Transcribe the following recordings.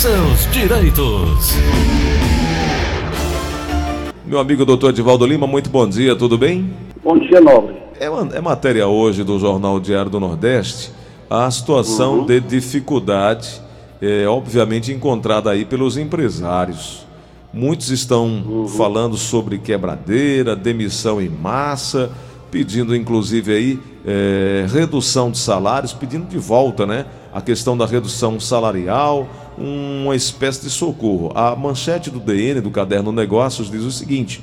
seus direitos. Meu amigo doutor Edivaldo Lima, muito bom dia, tudo bem? Bom dia, Nobre. É, é matéria hoje do Jornal Diário do Nordeste a situação uhum. de dificuldade, é, obviamente encontrada aí pelos empresários. Muitos estão uhum. falando sobre quebradeira, demissão em massa, pedindo inclusive aí é, redução de salários, pedindo de volta, né? A questão da redução salarial, uma espécie de socorro. A manchete do DN, do Caderno Negócios, diz o seguinte: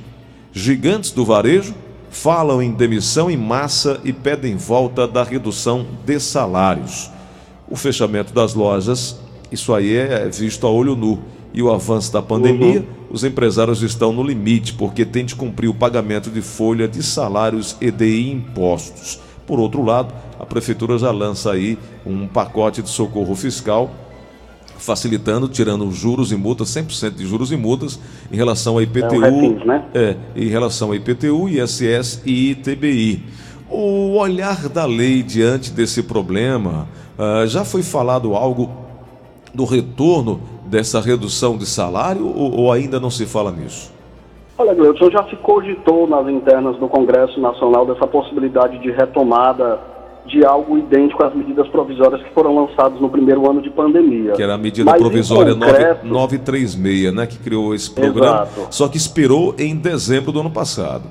gigantes do varejo falam em demissão em massa e pedem volta da redução de salários. O fechamento das lojas, isso aí é visto a olho nu. E o avanço da pandemia, uhum. os empresários estão no limite, porque tem de cumprir o pagamento de folha de salários e de impostos. Por outro lado, prefeitura já lança aí um pacote de socorro fiscal facilitando, tirando juros e multas, 100% de juros e multas em relação ao IPTU, é, um né? é, em relação ao IPTU, ISS e ITBI. O olhar da lei diante desse problema, uh, já foi falado algo do retorno dessa redução de salário ou, ou ainda não se fala nisso? Olha, Gleudson, já se cogitou nas internas do Congresso Nacional dessa possibilidade de retomada de algo idêntico às medidas provisórias que foram lançadas no primeiro ano de pandemia. Que era a medida Mas, provisória concreto... 936, né, que criou esse programa, Exato. só que expirou em dezembro do ano passado.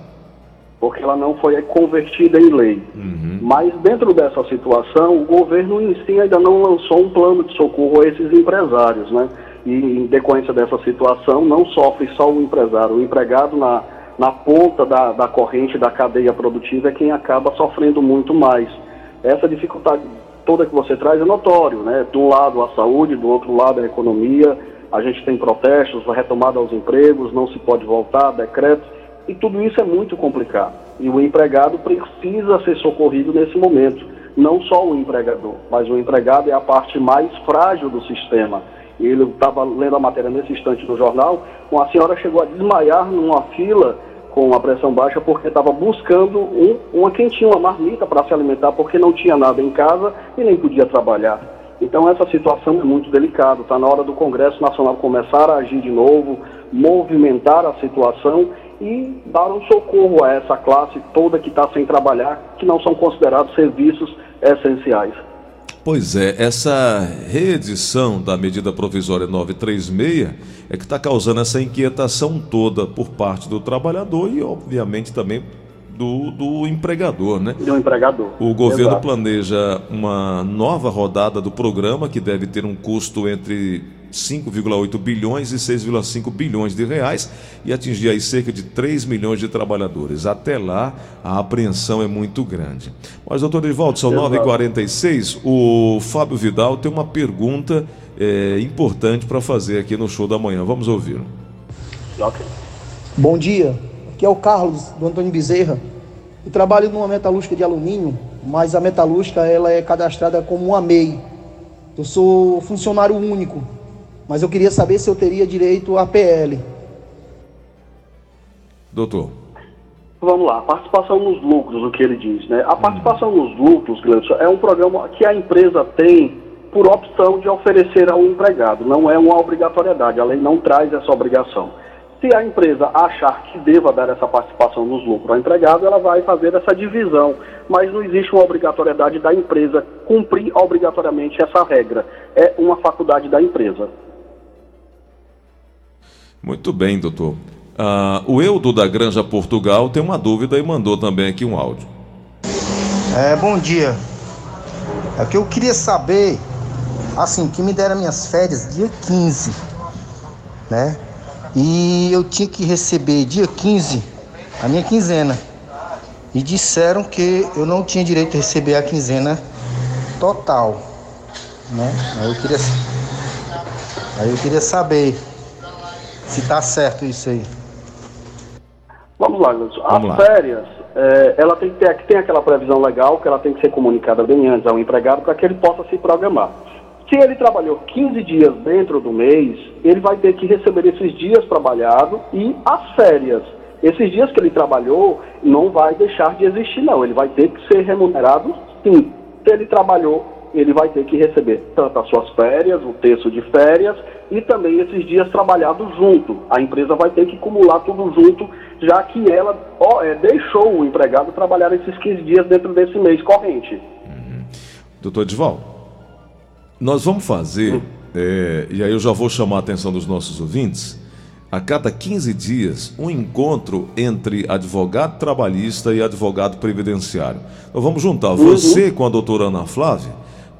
Porque ela não foi convertida em lei. Uhum. Mas dentro dessa situação, o governo em si ainda não lançou um plano de socorro a esses empresários, né? E em decorrência dessa situação, não sofre só o empresário, o empregado na, na ponta da, da corrente da cadeia produtiva é quem acaba sofrendo muito mais essa dificuldade toda que você traz é notório, né? De um lado a saúde, do outro lado a economia, a gente tem protestos, a retomada aos empregos, não se pode voltar, decretos, e tudo isso é muito complicado. E o empregado precisa ser socorrido nesse momento, não só o empregador, mas o empregado é a parte mais frágil do sistema. Ele estava lendo a matéria nesse instante no jornal, uma senhora chegou a desmaiar numa fila com a pressão baixa porque estava buscando um, uma quentinha, uma marmita para se alimentar, porque não tinha nada em casa e nem podia trabalhar. Então essa situação é muito delicada. Está na hora do Congresso Nacional começar a agir de novo, movimentar a situação e dar um socorro a essa classe toda que está sem trabalhar, que não são considerados serviços essenciais. Pois é, essa reedição da medida provisória 936 é que está causando essa inquietação toda por parte do trabalhador e, obviamente, também do, do empregador, né? Do empregador. O governo Exato. planeja uma nova rodada do programa que deve ter um custo entre 5,8 bilhões e 6,5 bilhões de reais e atingir aí cerca de 3 milhões de trabalhadores. Até lá, a apreensão é muito grande. Mas, doutor Edivaldo, são 9h46. O Fábio Vidal tem uma pergunta é, importante para fazer aqui no show da manhã. Vamos ouvir. Bom dia. Aqui é o Carlos, do Antônio Bezerra. Eu trabalho numa metalúrgica de alumínio, mas a metalúrgica ela é cadastrada como uma MEI. Eu sou funcionário único, mas eu queria saber se eu teria direito à PL. Doutor. Vamos lá, participação nos lucros, o que ele diz, né? A participação nos lucros, Gleison, é um programa que a empresa tem por opção de oferecer ao empregado, não é uma obrigatoriedade, a lei não traz essa obrigação. Se a empresa achar que deva dar essa participação nos lucros ao empregado, ela vai fazer essa divisão, mas não existe uma obrigatoriedade da empresa cumprir obrigatoriamente essa regra. É uma faculdade da empresa. Muito bem, doutor. Uh, o Eudo da Granja Portugal tem uma dúvida e mandou também aqui um áudio. É, bom dia. É que eu queria saber, assim, que me deram minhas férias dia 15, né? E eu tinha que receber dia 15 a minha quinzena. E disseram que eu não tinha direito de receber a quinzena total, né? Aí eu queria, aí eu queria saber se está certo isso aí. Vamos lá, Gleison. As lá. férias, é, ela tem que ter tem aquela previsão legal que ela tem que ser comunicada bem antes ao empregado para que ele possa se programar. Se ele trabalhou 15 dias dentro do mês, ele vai ter que receber esses dias trabalhados e as férias. Esses dias que ele trabalhou não vai deixar de existir, não. Ele vai ter que ser remunerado sim. Se ele trabalhou ele vai ter que receber tanto as suas férias, o terço de férias e também esses dias trabalhados junto. A empresa vai ter que acumular tudo junto, já que ela ó, é, deixou o empregado trabalhar esses 15 dias dentro desse mês corrente. Uhum. Doutor Edval, nós vamos fazer, uhum. é, e aí eu já vou chamar a atenção dos nossos ouvintes, a cada 15 dias um encontro entre advogado trabalhista e advogado previdenciário. Então vamos juntar uhum. você com a doutora Ana Flávia,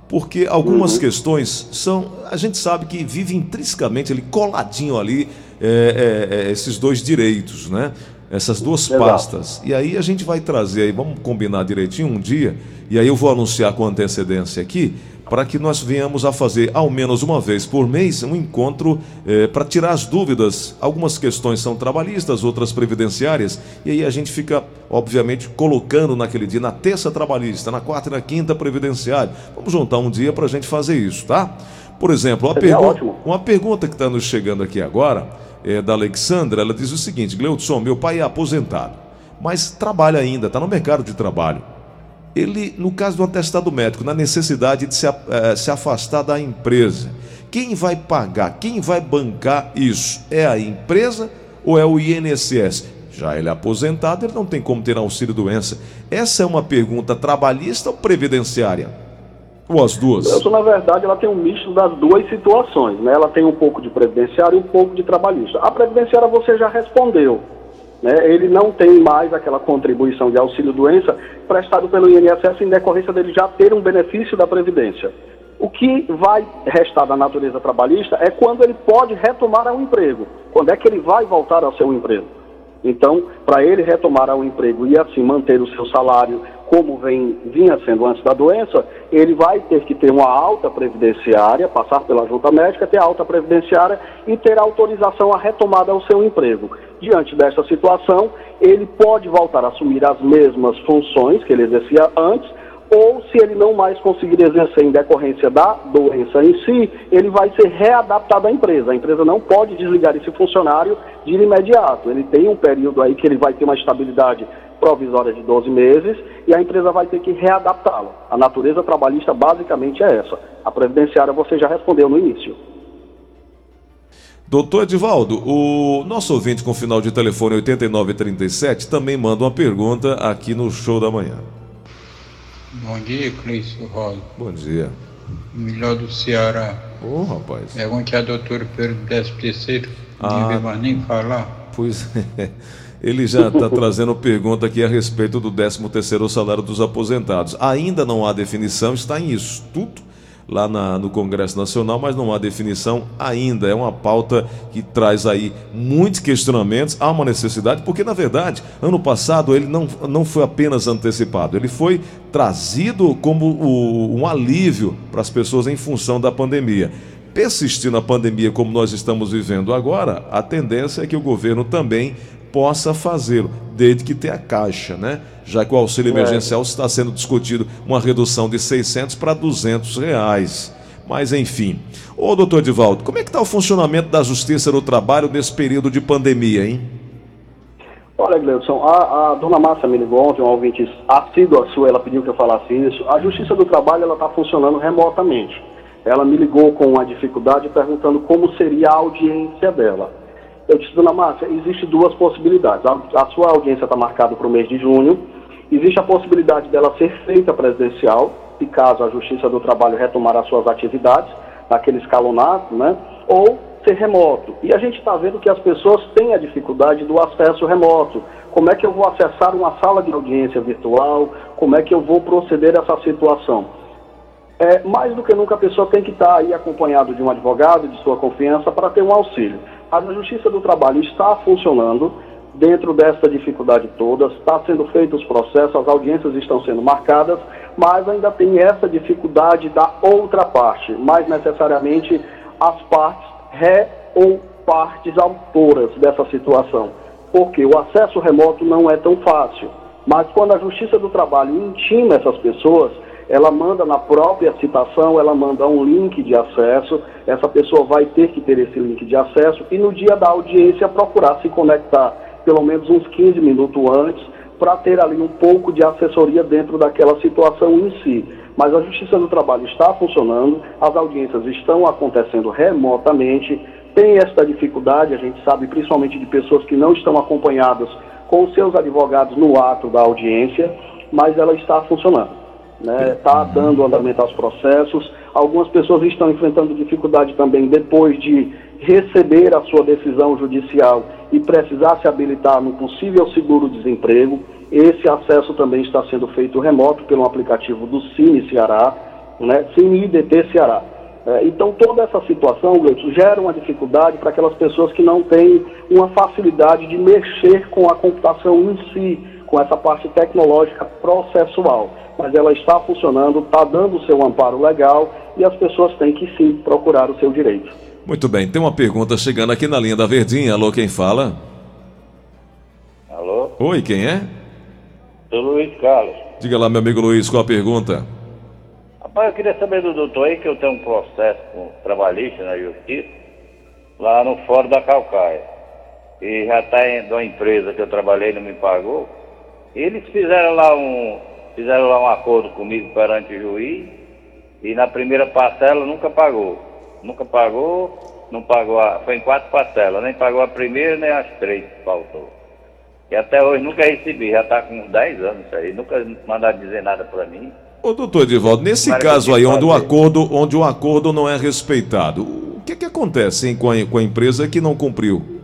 porque algumas uhum. questões são. A gente sabe que vive intrinsecamente ali, coladinho ali, é, é, é, esses dois direitos, né? Essas duas Exato. pastas. E aí a gente vai trazer aí, vamos combinar direitinho um dia, e aí eu vou anunciar com antecedência aqui para que nós venhamos a fazer, ao menos uma vez por mês, um encontro eh, para tirar as dúvidas. Algumas questões são trabalhistas, outras previdenciárias, e aí a gente fica, obviamente, colocando naquele dia, na terça trabalhista, na quarta e na quinta previdenciária. Vamos juntar um dia para a gente fazer isso, tá? Por exemplo, uma, pergu uma pergunta que está nos chegando aqui agora é da Alexandra, ela diz o seguinte: Gleudson, meu pai é aposentado, mas trabalha ainda, está no mercado de trabalho ele, no caso do atestado médico, na necessidade de se, eh, se afastar da empresa, quem vai pagar, quem vai bancar isso? É a empresa ou é o INSS? Já ele é aposentado, ele não tem como ter auxílio doença. Essa é uma pergunta trabalhista ou previdenciária? Ou as duas? Isso, na verdade, ela tem um misto das duas situações. Né? Ela tem um pouco de previdenciária e um pouco de trabalhista. A previdenciária você já respondeu né, ele não tem mais aquela contribuição de auxílio-doença prestado pelo INSS em decorrência dele já ter um benefício da Previdência. O que vai restar da natureza trabalhista é quando ele pode retomar ao emprego, quando é que ele vai voltar ao seu emprego. Então, para ele retomar ao emprego e assim manter o seu salário como vem, vinha sendo antes da doença, ele vai ter que ter uma alta previdenciária, passar pela junta médica, ter alta previdenciária e ter autorização à retomada ao seu emprego. Diante dessa situação, ele pode voltar a assumir as mesmas funções que ele exercia antes, ou se ele não mais conseguir exercer em decorrência da doença em si, ele vai ser readaptado à empresa. A empresa não pode desligar esse funcionário de imediato. Ele tem um período aí que ele vai ter uma estabilidade provisória de 12 meses e a empresa vai ter que readaptá-lo. A natureza trabalhista basicamente é essa. A previdenciária você já respondeu no início. Doutor Edivaldo, o nosso ouvinte com final de telefone 8937 também manda uma pergunta aqui no show da manhã. Bom dia, Cleiton Rosa. Bom dia. Melhor do Ceará. Ô, oh, rapaz. Pergunte a doutora Pedro 13 terceiro. Ah, não mais nem falar. Pois é. Ele já está trazendo pergunta aqui a respeito do 13 terceiro salário dos aposentados. Ainda não há definição, está em estudo lá na, no Congresso Nacional, mas não há definição ainda. É uma pauta que traz aí muitos questionamentos. Há uma necessidade, porque na verdade, ano passado ele não, não foi apenas antecipado, ele foi trazido como o, um alívio para as pessoas em função da pandemia. Persistindo a pandemia como nós estamos vivendo agora, a tendência é que o governo também possa fazê-lo, desde que tenha caixa, né? Já que o auxílio é. emergencial está sendo discutido uma redução de 600 para 200 reais. Mas enfim. Ô, doutor Divaldo, como é que está o funcionamento da Justiça do Trabalho nesse período de pandemia, hein? Olha, Gleudson, a, a dona Márcia me ligou ontem, um ouvinte assíduo sua, ela pediu que eu falasse isso. A Justiça do Trabalho, ela está funcionando remotamente. Ela me ligou com uma dificuldade perguntando como seria a audiência dela. Eu disse, dona Márcia, existe duas possibilidades. A, a sua audiência está marcada para o mês de junho. Existe a possibilidade dela ser feita presidencial, e caso a Justiça do Trabalho retomar as suas atividades, naquele escalonado, né? Ou ser remoto. E a gente está vendo que as pessoas têm a dificuldade do acesso remoto. Como é que eu vou acessar uma sala de audiência virtual? Como é que eu vou proceder a essa situação? É, mais do que nunca a pessoa tem que estar tá aí acompanhado de um advogado de sua confiança para ter um auxílio. A Justiça do Trabalho está funcionando dentro dessa dificuldade toda, está sendo feitos os processos, as audiências estão sendo marcadas, mas ainda tem essa dificuldade da outra parte, mais necessariamente as partes ré ou partes autoras dessa situação. Porque o acesso remoto não é tão fácil. Mas quando a Justiça do Trabalho intima essas pessoas, ela manda na própria citação, ela manda um link de acesso, essa pessoa vai ter que ter esse link de acesso e no dia da audiência procurar se conectar pelo menos uns 15 minutos antes para ter ali um pouco de assessoria dentro daquela situação em si. Mas a Justiça do Trabalho está funcionando, as audiências estão acontecendo remotamente, tem esta dificuldade, a gente sabe, principalmente de pessoas que não estão acompanhadas com seus advogados no ato da audiência, mas ela está funcionando. Está né? Tá dando andamento aos processos. Algumas pessoas estão enfrentando dificuldade também depois de receber a sua decisão judicial e precisar se habilitar no possível seguro-desemprego. Esse acesso também está sendo feito remoto pelo aplicativo do Cine Ceará, né? Cine IDT Ceará. É, então, toda essa situação, Gleison, gera uma dificuldade para aquelas pessoas que não têm uma facilidade de mexer com a computação em si, com essa parte tecnológica processual. Mas ela está funcionando, está dando o seu amparo legal e as pessoas têm que sim procurar o seu direito. Muito bem, tem uma pergunta chegando aqui na linha da Verdinha. Alô, quem fala? Alô? Oi, quem é? Sou Luiz Carlos. Diga lá, meu amigo Luiz, qual a pergunta? Rapaz, eu queria saber do doutor aí que eu tenho um processo com trabalhista na justiça, lá no Fórum da Calcaia. E já está em uma empresa que eu trabalhei não me pagou. Eles fizeram lá um. Fizeram lá um acordo comigo perante o juiz e na primeira parcela nunca pagou. Nunca pagou, não pagou a, foi em quatro parcelas, nem pagou a primeira nem as três que faltou. E até hoje nunca recebi, já está com 10 anos isso aí, nunca mandaram dizer nada para mim. Ô, doutor Edivaldo, nesse caso aí, onde o, acordo, onde o acordo não é respeitado, o que, que acontece hein, com, a, com a empresa que não cumpriu?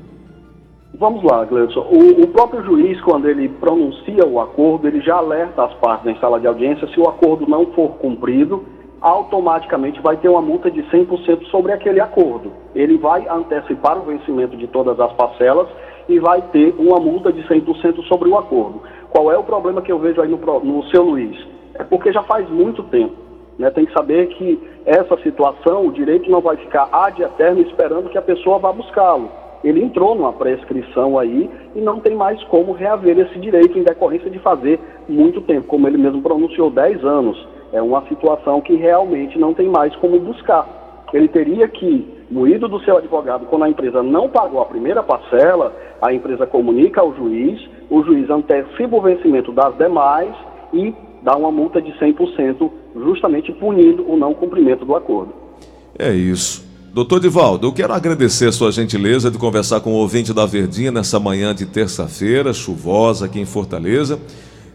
Vamos lá, Gleudson. O, o, próprio juiz, quando ele pronuncia o acordo, ele já alerta as partes em sala de audiência se o acordo não for cumprido, automaticamente vai ter uma multa de 100% sobre aquele acordo. Ele vai antecipar o vencimento de todas as parcelas e vai ter uma multa de 100% sobre o acordo. Qual é o problema que eu vejo aí no, no seu Luiz? é porque já faz muito tempo. Né? Tem que saber que essa situação, o direito não vai ficar ad eterno esperando que a pessoa vá buscá-lo. Ele entrou numa prescrição aí e não tem mais como reaver esse direito em decorrência de fazer muito tempo, como ele mesmo pronunciou, 10 anos. É uma situação que realmente não tem mais como buscar. Ele teria que, moído do seu advogado, quando a empresa não pagou a primeira parcela, a empresa comunica ao juiz, o juiz antecipa o vencimento das demais e dá uma multa de 100%, justamente punindo o não cumprimento do acordo. É isso. Doutor Divaldo, eu quero agradecer a sua gentileza de conversar com o ouvinte da Verdinha nessa manhã de terça-feira, chuvosa aqui em Fortaleza.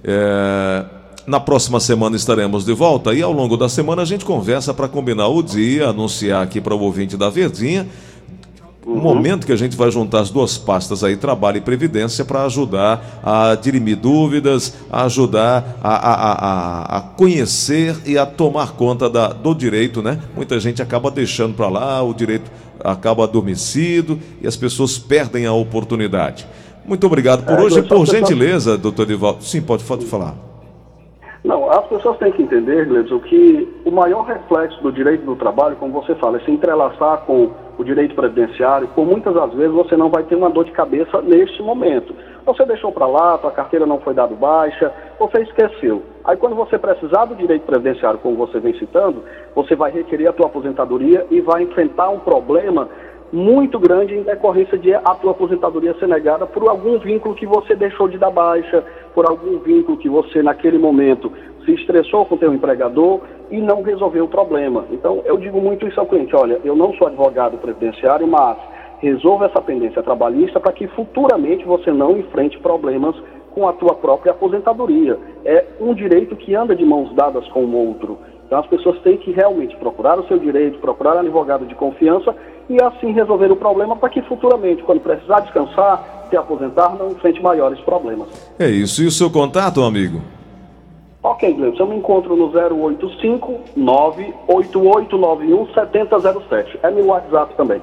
É... Na próxima semana estaremos de volta e ao longo da semana a gente conversa para combinar o dia, anunciar aqui para o ouvinte da Verdinha uhum. momento que a gente vai juntar as duas pastas aí, trabalho e previdência, para ajudar a dirimir dúvidas, a ajudar a, a, a, a, conhecer e a tomar conta da, do direito, né? Muita gente acaba deixando para lá, o direito acaba adormecido e as pessoas perdem a oportunidade. Muito obrigado por é, hoje, por gentileza, doutor Divaldo. Sim, pode, pode falar. Não, as pessoas têm que entender, Gleison, que o maior reflexo do direito do trabalho, como você fala, é se entrelaçar com o direito previdenciário, por muitas das vezes você não vai ter uma dor de cabeça neste momento. Você deixou para lá, tua carteira não foi dado baixa, você esqueceu. Aí quando você precisar do direito previdenciário, como você vem citando, você vai requerer a tua aposentadoria e vai enfrentar um problema muito grande em decorrência de a tua aposentadoria ser negada por algum vínculo que você deixou de dar baixa, por algum vínculo que você naquele momento se estressou com o teu empregador e não resolveu o problema. Então, eu digo muito isso ao cliente, olha, eu não sou advogado previdenciário, mas resolva essa pendência trabalhista para que futuramente você não enfrente problemas com a tua própria aposentadoria. É um direito que anda de mãos dadas com o outro. Então, as pessoas têm que realmente procurar o seu direito, procurar um advogado de confiança e assim resolver o problema para que futuramente, quando precisar descansar, se aposentar, não enfrente maiores problemas. É isso. E o seu contato, amigo? Ok, Gleison, eu me encontro no 085 98891 7007. É meu WhatsApp também.